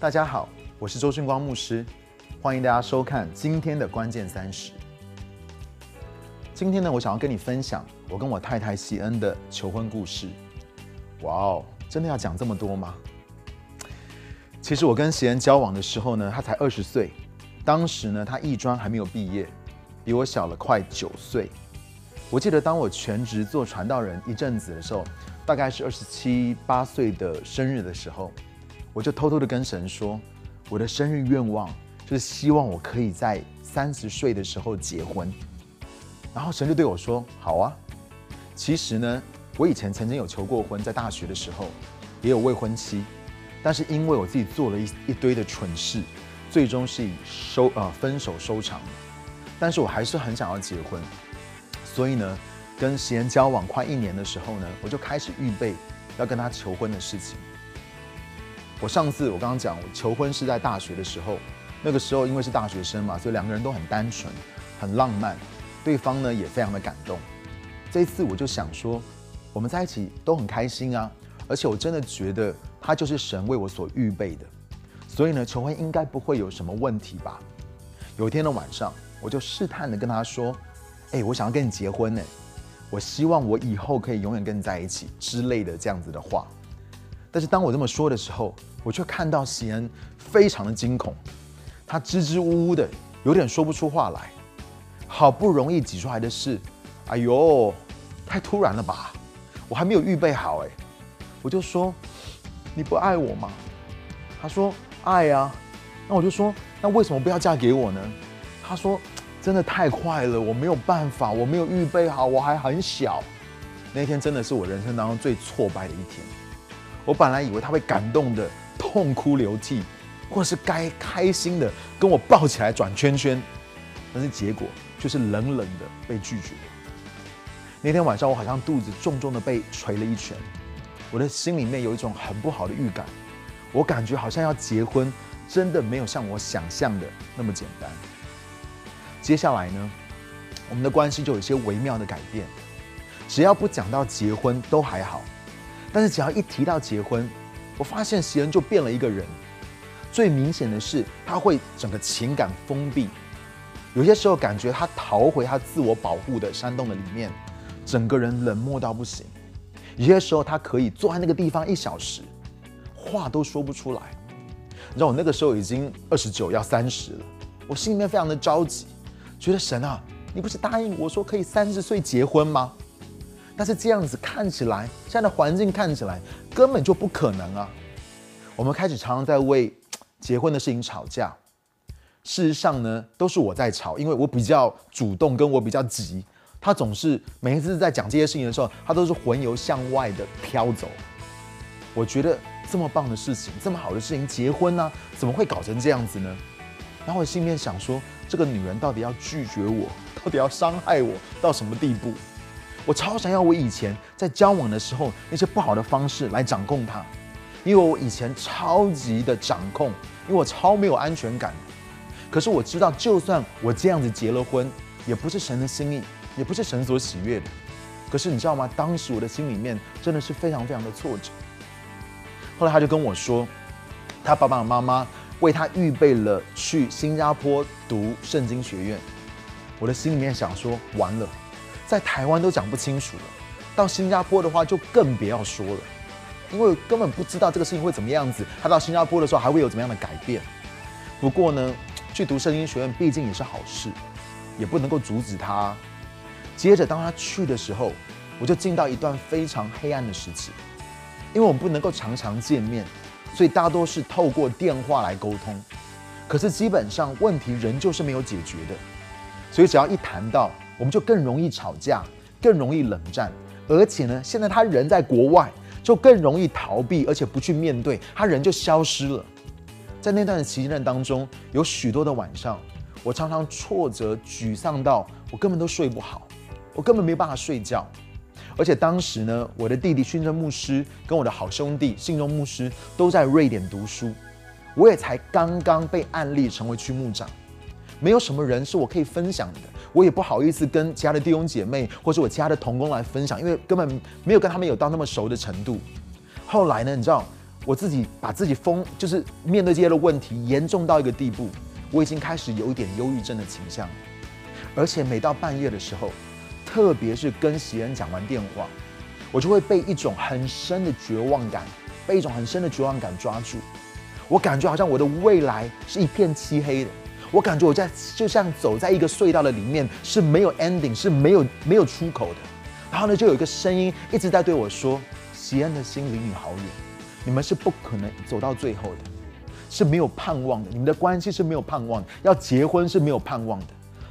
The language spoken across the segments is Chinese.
大家好，我是周训光牧师，欢迎大家收看今天的关键三十。今天呢，我想要跟你分享我跟我太太西恩的求婚故事。哇哦，真的要讲这么多吗？其实我跟西恩交往的时候呢，他才二十岁，当时呢，他艺专还没有毕业，比我小了快九岁。我记得当我全职做传道人一阵子的时候，大概是二十七八岁的生日的时候，我就偷偷的跟神说，我的生日愿望就是希望我可以在三十岁的时候结婚。然后神就对我说：“好啊。”其实呢，我以前曾经有求过婚，在大学的时候也有未婚妻，但是因为我自己做了一一堆的蠢事，最终是以收呃分手收场。但是我还是很想要结婚。所以呢，跟喜恩交往快一年的时候呢，我就开始预备要跟他求婚的事情。我上次我刚刚讲，求婚是在大学的时候，那个时候因为是大学生嘛，所以两个人都很单纯、很浪漫，对方呢也非常的感动。这一次我就想说，我们在一起都很开心啊，而且我真的觉得他就是神为我所预备的，所以呢，求婚应该不会有什么问题吧。有一天的晚上，我就试探的跟他说。哎，我想要跟你结婚呢，我希望我以后可以永远跟你在一起之类的这样子的话。但是当我这么说的时候，我却看到喜恩非常的惊恐，他支支吾吾的，有点说不出话来。好不容易挤出来的是，哎呦，太突然了吧，我还没有预备好哎。我就说，你不爱我吗？他说爱呀。那我就说，那为什么不要嫁给我呢？他说。真的太快了，我没有办法，我没有预备好，我还很小。那天真的是我人生当中最挫败的一天。我本来以为他会感动的痛哭流涕，或是该开心的跟我抱起来转圈圈，但是结果就是冷冷的被拒绝。那天晚上我好像肚子重重的被捶了一拳，我的心里面有一种很不好的预感，我感觉好像要结婚，真的没有像我想象的那么简单。接下来呢，我们的关系就有些微妙的改变。只要不讲到结婚都还好，但是只要一提到结婚，我发现席恩就变了一个人。最明显的是，他会整个情感封闭，有些时候感觉他逃回他自我保护的山洞的里面，整个人冷漠到不行。有些时候他可以坐在那个地方一小时，话都说不出来。你知道我那个时候已经二十九要三十了，我心里面非常的着急。觉得神啊，你不是答应我说可以三十岁结婚吗？但是这样子看起来，现在的环境看起来根本就不可能啊！我们开始常常在为结婚的事情吵架。事实上呢，都是我在吵，因为我比较主动，跟我比较急。他总是每一次在讲这些事情的时候，他都是魂游向外的飘走。我觉得这么棒的事情，这么好的事情，结婚呢，怎么会搞成这样子呢？然后我心里面想说。这个女人到底要拒绝我，到底要伤害我到什么地步？我超想要我以前在交往的时候那些不好的方式来掌控他，因为我以前超级的掌控，因为我超没有安全感。可是我知道，就算我这样子结了婚，也不是神的心意，也不是神所喜悦的。可是你知道吗？当时我的心里面真的是非常非常的挫折。后来他就跟我说，他爸爸妈妈。为他预备了去新加坡读圣经学院，我的心里面想说，完了，在台湾都讲不清楚了，到新加坡的话就更别要说了，因为根本不知道这个事情会怎么样子。他到新加坡的时候还会有怎么样的改变？不过呢，去读圣经学院毕竟也是好事，也不能够阻止他。接着当他去的时候，我就进到一段非常黑暗的时期，因为我们不能够常常见面。所以大多是透过电话来沟通，可是基本上问题仍旧是没有解决的。所以只要一谈到，我们就更容易吵架，更容易冷战。而且呢，现在他人在国外，就更容易逃避，而且不去面对，他人就消失了。在那段的期间当中，有许多的晚上，我常常挫折、沮丧到我根本都睡不好，我根本没有办法睡觉。而且当时呢，我的弟弟训正牧师跟我的好兄弟信中牧师都在瑞典读书，我也才刚刚被案例成为区牧长，没有什么人是我可以分享的，我也不好意思跟其他的弟兄姐妹或者我其他的同工来分享，因为根本没有跟他们有到那么熟的程度。后来呢，你知道我自己把自己封，就是面对这些的问题严重到一个地步，我已经开始有一点忧郁症的倾向，而且每到半夜的时候，特别是跟喜恩讲完电话，我就会被一种很深的绝望感，被一种很深的绝望感抓住，我感觉好像我的未来是一片漆黑的，我感觉我在就像走在一个隧道的里面，是没有 ending，是没有没有出口的，然后呢，就有一个声音一直在对我说：“喜恩的心离你好远。”你们是不可能走到最后的，是没有盼望的。你们的关系是没有盼望，要结婚是没有盼望的。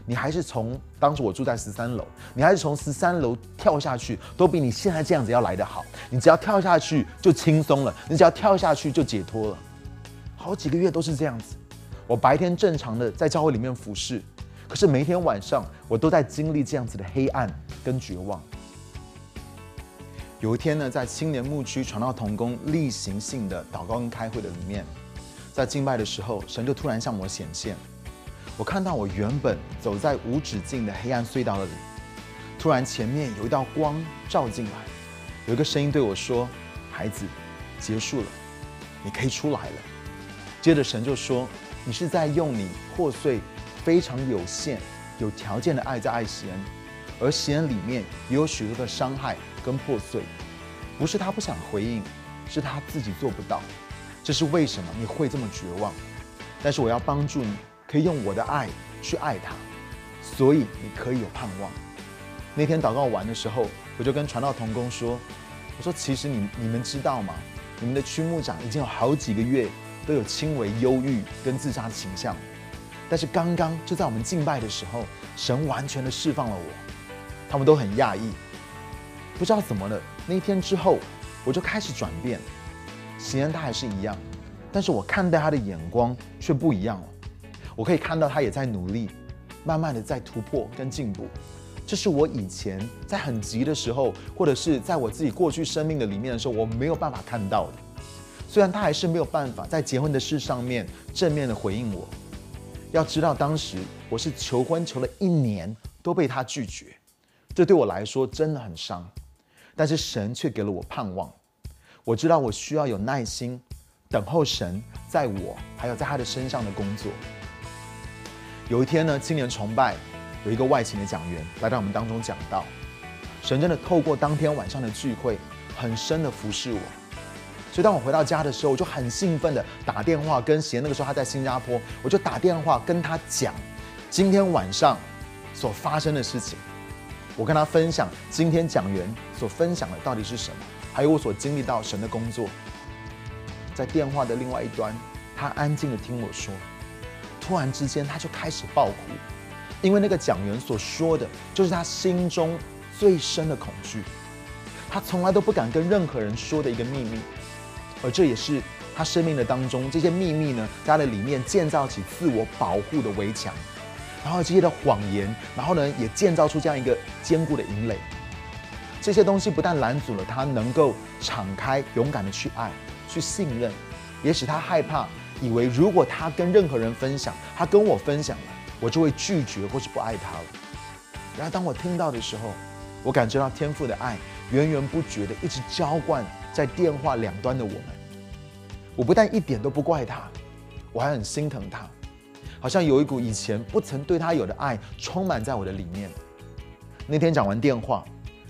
你还是从当时我住在十三楼，你还是从十三楼跳下去，都比你现在这样子要来得好。你只要跳下去就轻松了，你只要跳下去就解脱了。好几个月都是这样子。我白天正常的在教会里面服侍，可是每天晚上我都在经历这样子的黑暗跟绝望。有一天呢，在青年牧区传道同工例行性的祷告跟开会的里面，在敬拜的时候，神就突然向我显现。我看到我原本走在无止境的黑暗隧道里，突然前面有一道光照进来，有一个声音对我说：“孩子，结束了，你可以出来了。”接着神就说：“你是在用你破碎、非常有限、有条件的爱在爱惜恩，而惜恩里面也有许多的伤害。”跟破碎，不是他不想回应，是他自己做不到。这是为什么你会这么绝望？但是我要帮助你，可以用我的爱去爱他，所以你可以有盼望。那天祷告完的时候，我就跟传道同工说：“我说其实你你们知道吗？你们的区牧长已经有好几个月都有轻微忧郁跟自杀的倾向，但是刚刚就在我们敬拜的时候，神完全的释放了我，他们都很讶异。”不知道怎么了，那一天之后，我就开始转变。喜恩他还是一样，但是我看待他的眼光却不一样了。我可以看到他也在努力，慢慢的在突破跟进步。这是我以前在很急的时候，或者是在我自己过去生命的里面的时候，我没有办法看到的。虽然他还是没有办法在结婚的事上面正面的回应我。要知道，当时我是求婚求了一年都被他拒绝，这对我来说真的很伤。但是神却给了我盼望，我知道我需要有耐心，等候神在我还有在他的身上的工作。有一天呢，青年崇拜有一个外勤的讲员来到我们当中讲道，神真的透过当天晚上的聚会，很深的服侍我。所以当我回到家的时候，我就很兴奋的打电话跟贤，那个时候他在新加坡，我就打电话跟他讲今天晚上所发生的事情。我跟他分享今天讲员所分享的到底是什么，还有我所经历到神的工作。在电话的另外一端，他安静的听我说，突然之间他就开始爆哭，因为那个讲员所说的就是他心中最深的恐惧，他从来都不敢跟任何人说的一个秘密，而这也是他生命的当中这些秘密呢，在他的里面建造起自我保护的围墙。然后这些的谎言，然后呢，也建造出这样一个坚固的营垒。这些东西不但拦阻了他能够敞开、勇敢的去爱、去信任，也使他害怕，以为如果他跟任何人分享，他跟我分享了，我就会拒绝或是不爱他了。然而当我听到的时候，我感觉到天父的爱源源不绝的一直浇灌在电话两端的我们。我不但一点都不怪他，我还很心疼他。好像有一股以前不曾对他有的爱充满在我的里面。那天讲完电话，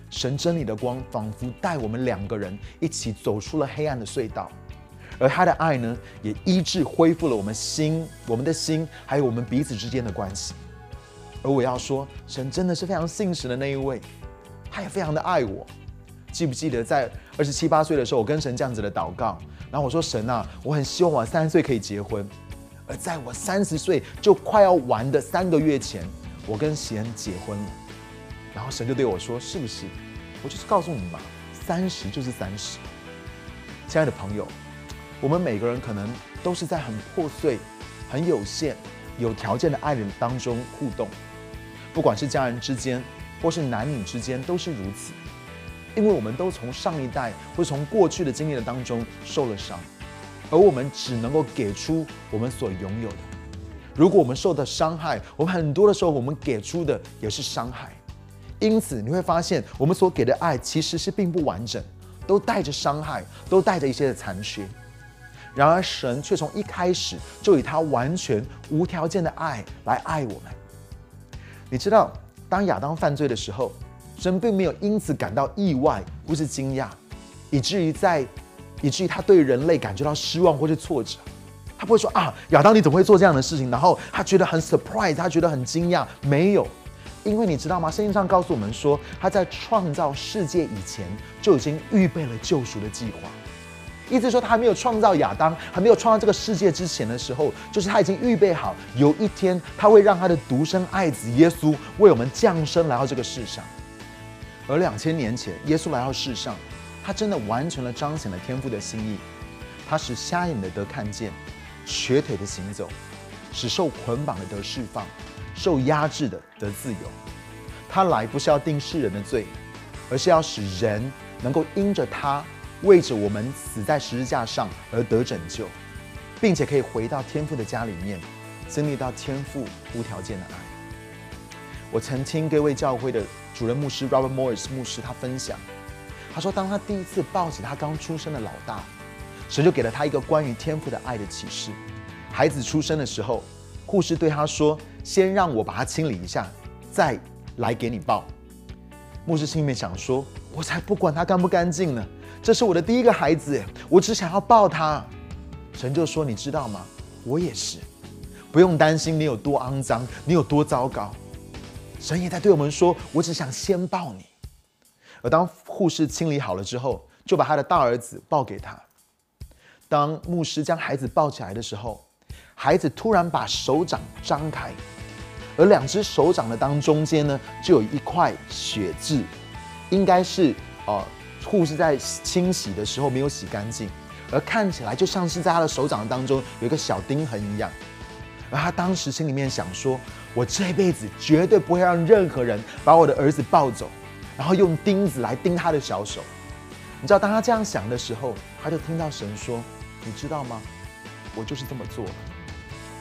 神真理的光仿佛带我们两个人一起走出了黑暗的隧道，而他的爱呢，也医治恢复了我们心、我们的心，还有我们彼此之间的关系。而我要说，神真的是非常信实的那一位，他也非常的爱我。记不记得在二十七八岁的时候，我跟神这样子的祷告，然后我说：“神啊，我很希望我三十岁可以结婚。”而在我三十岁就快要完的三个月前，我跟喜恩结婚了。然后神就对我说：“是不是？我就是告诉你嘛，三十就是三十。”亲爱的朋友，我们每个人可能都是在很破碎、很有限、有条件的爱人当中互动，不管是家人之间，或是男女之间，都是如此。因为我们都从上一代或从过去的经历的当中受了伤。而我们只能够给出我们所拥有的。如果我们受到伤害，我们很多的时候，我们给出的也是伤害。因此，你会发现，我们所给的爱其实是并不完整，都带着伤害，都带着一些的残缺。然而神却从一开始就以他完全无条件的爱来爱我们。你知道，当亚当犯罪的时候，神并没有因此感到意外或是惊讶，以至于在以至于他对人类感觉到失望或是挫折。他不会说啊，亚当你怎么会做这样的事情？然后他觉得很 surprise，他觉得很惊讶。没有，因为你知道吗？圣经上告诉我们说，他在创造世界以前就已经预备了救赎的计划。意思说，他还没有创造亚当，还没有创造这个世界之前的时候，就是他已经预备好，有一天他会让他的独生爱子耶稣为我们降生来到这个世上。而两千年前，耶稣来到世上，他真的完成了彰显了天父的心意，他使瞎眼的得看见。瘸腿的行走，使受捆绑的得释放，受压制的得自由。他来不是要定世人的罪，而是要使人能够因着他为着我们死在十字架上而得拯救，并且可以回到天父的家里面，经历到天父无条件的爱。我曾听各位教会的主任牧师 Robert Morris 牧师他分享，他说，当他第一次抱起他刚出生的老大。神就给了他一个关于天赋的爱的启示。孩子出生的时候，护士对他说：“先让我把他清理一下，再来给你抱。”牧师心里面想说：“我才不管他干不干净呢，这是我的第一个孩子，我只想要抱他。”神就说：“你知道吗？我也是，不用担心你有多肮脏，你有多糟糕。神也在对我们说：我只想先抱你。”而当护士清理好了之后，就把他的大儿子抱给他。当牧师将孩子抱起来的时候，孩子突然把手掌张开，而两只手掌的当中间呢，就有一块血渍，应该是呃护士在清洗的时候没有洗干净，而看起来就像是在他的手掌当中有一个小钉痕一样。而他当时心里面想说：“我这辈子绝对不会让任何人把我的儿子抱走，然后用钉子来钉他的小手。”你知道，当他这样想的时候，他就听到神说。你知道吗？我就是这么做的。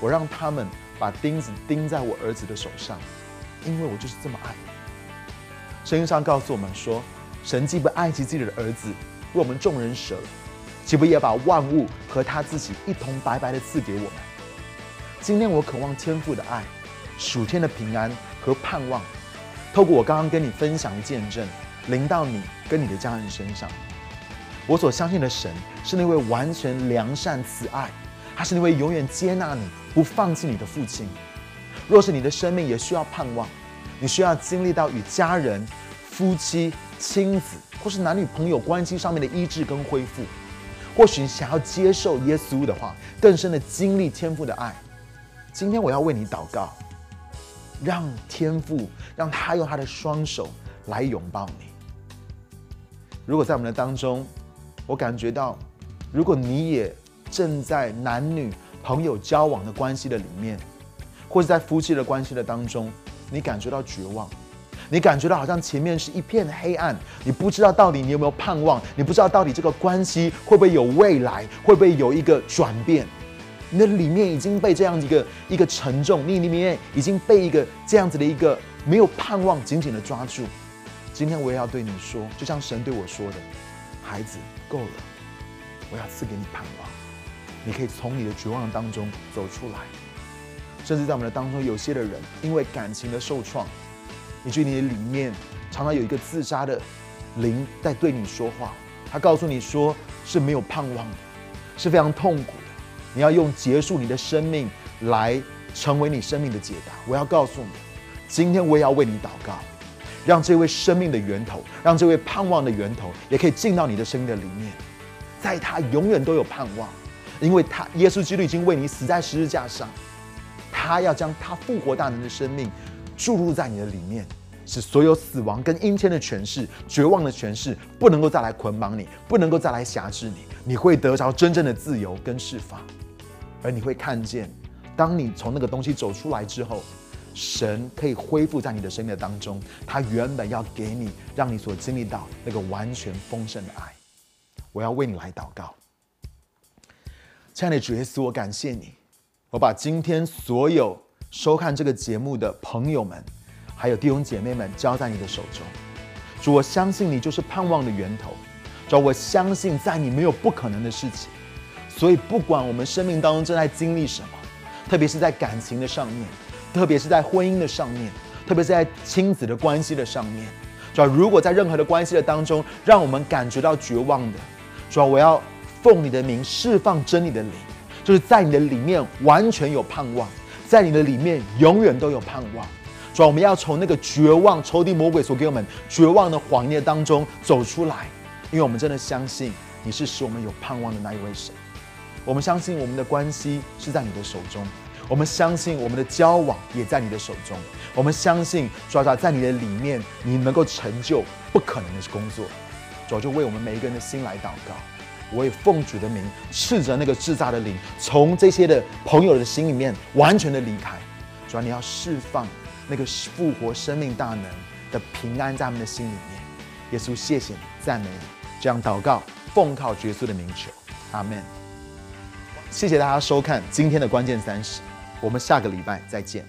我让他们把钉子钉在我儿子的手上，因为我就是这么爱。圣经上告诉我们说，神既不爱惜自己的儿子，为我们众人舍，岂不也把万物和他自己一同白白的赐给我们？今天我渴望天父的爱、属天的平安和盼望，透过我刚刚跟你分享的见证，临到你跟你的家人身上。我所相信的神是那位完全良善慈爱，他是那位永远接纳你、不放弃你的父亲。若是你的生命也需要盼望，你需要经历到与家人、夫妻、亲子或是男女朋友关系上面的医治跟恢复，或许想要接受耶稣的话，更深的经历天父的爱。今天我要为你祷告，让天父让他用他的双手来拥抱你。如果在我们的当中，我感觉到，如果你也正在男女朋友交往的关系的里面，或者在夫妻的关系的当中，你感觉到绝望，你感觉到好像前面是一片黑暗，你不知道到底你有没有盼望，你不知道到底这个关系会不会有未来，会不会有一个转变，你的里面已经被这样一个一个沉重，你里面已经被一个这样子的一个没有盼望紧紧的抓住。今天我也要对你说，就像神对我说的，孩子。够了，我要赐给你盼望，你可以从你的绝望当中走出来。甚至在我们的当中，有些的人因为感情的受创，以至于你的里面常常有一个自杀的灵在对你说话，他告诉你说是没有盼望，是非常痛苦。你要用结束你的生命来成为你生命的解答。我要告诉你，今天我也要为你祷告。让这位生命的源头，让这位盼望的源头，也可以进到你的生命的里面，在他永远都有盼望，因为他耶稣基督已经为你死在十字架上，他要将他复活大能的生命注入在你的里面，使所有死亡跟阴天的权势、绝望的权势不能够再来捆绑你，不能够再来辖制你，你会得着真正的自由跟释放，而你会看见，当你从那个东西走出来之后。神可以恢复在你的生命当中，他原本要给你，让你所经历到那个完全丰盛的爱。我要为你来祷告，亲爱的主耶稣，我感谢你，我把今天所有收看这个节目的朋友们，还有弟兄姐妹们交在你的手中。主，我相信你就是盼望的源头。主，我相信在你没有不可能的事情。所以不管我们生命当中正在经历什么，特别是在感情的上面，特别是在婚姻的上面，特别是在亲子的关系的上面，主要如果在任何的关系的当中，让我们感觉到绝望的，主要我要奉你的名释放真理的灵，就是在你的里面完全有盼望，在你的里面永远都有盼望。主要我们要从那个绝望、仇敌魔鬼所给我们绝望的谎言当中走出来，因为我们真的相信你是使我们有盼望的那一位神。我们相信我们的关系是在你的手中，我们相信我们的交往也在你的手中，我们相信主要在你的里面，你能够成就不可能的工作。主要就为我们每一个人的心来祷告，我也奉主的名斥责那个制造的灵，从这些的朋友的心里面完全的离开。主要你要释放。那个复活生命大能的平安在他们的心里面，耶稣，谢谢你，赞美你，这样祷告，奉靠耶稣的名求，阿门。谢谢大家收看今天的关键三十，我们下个礼拜再见。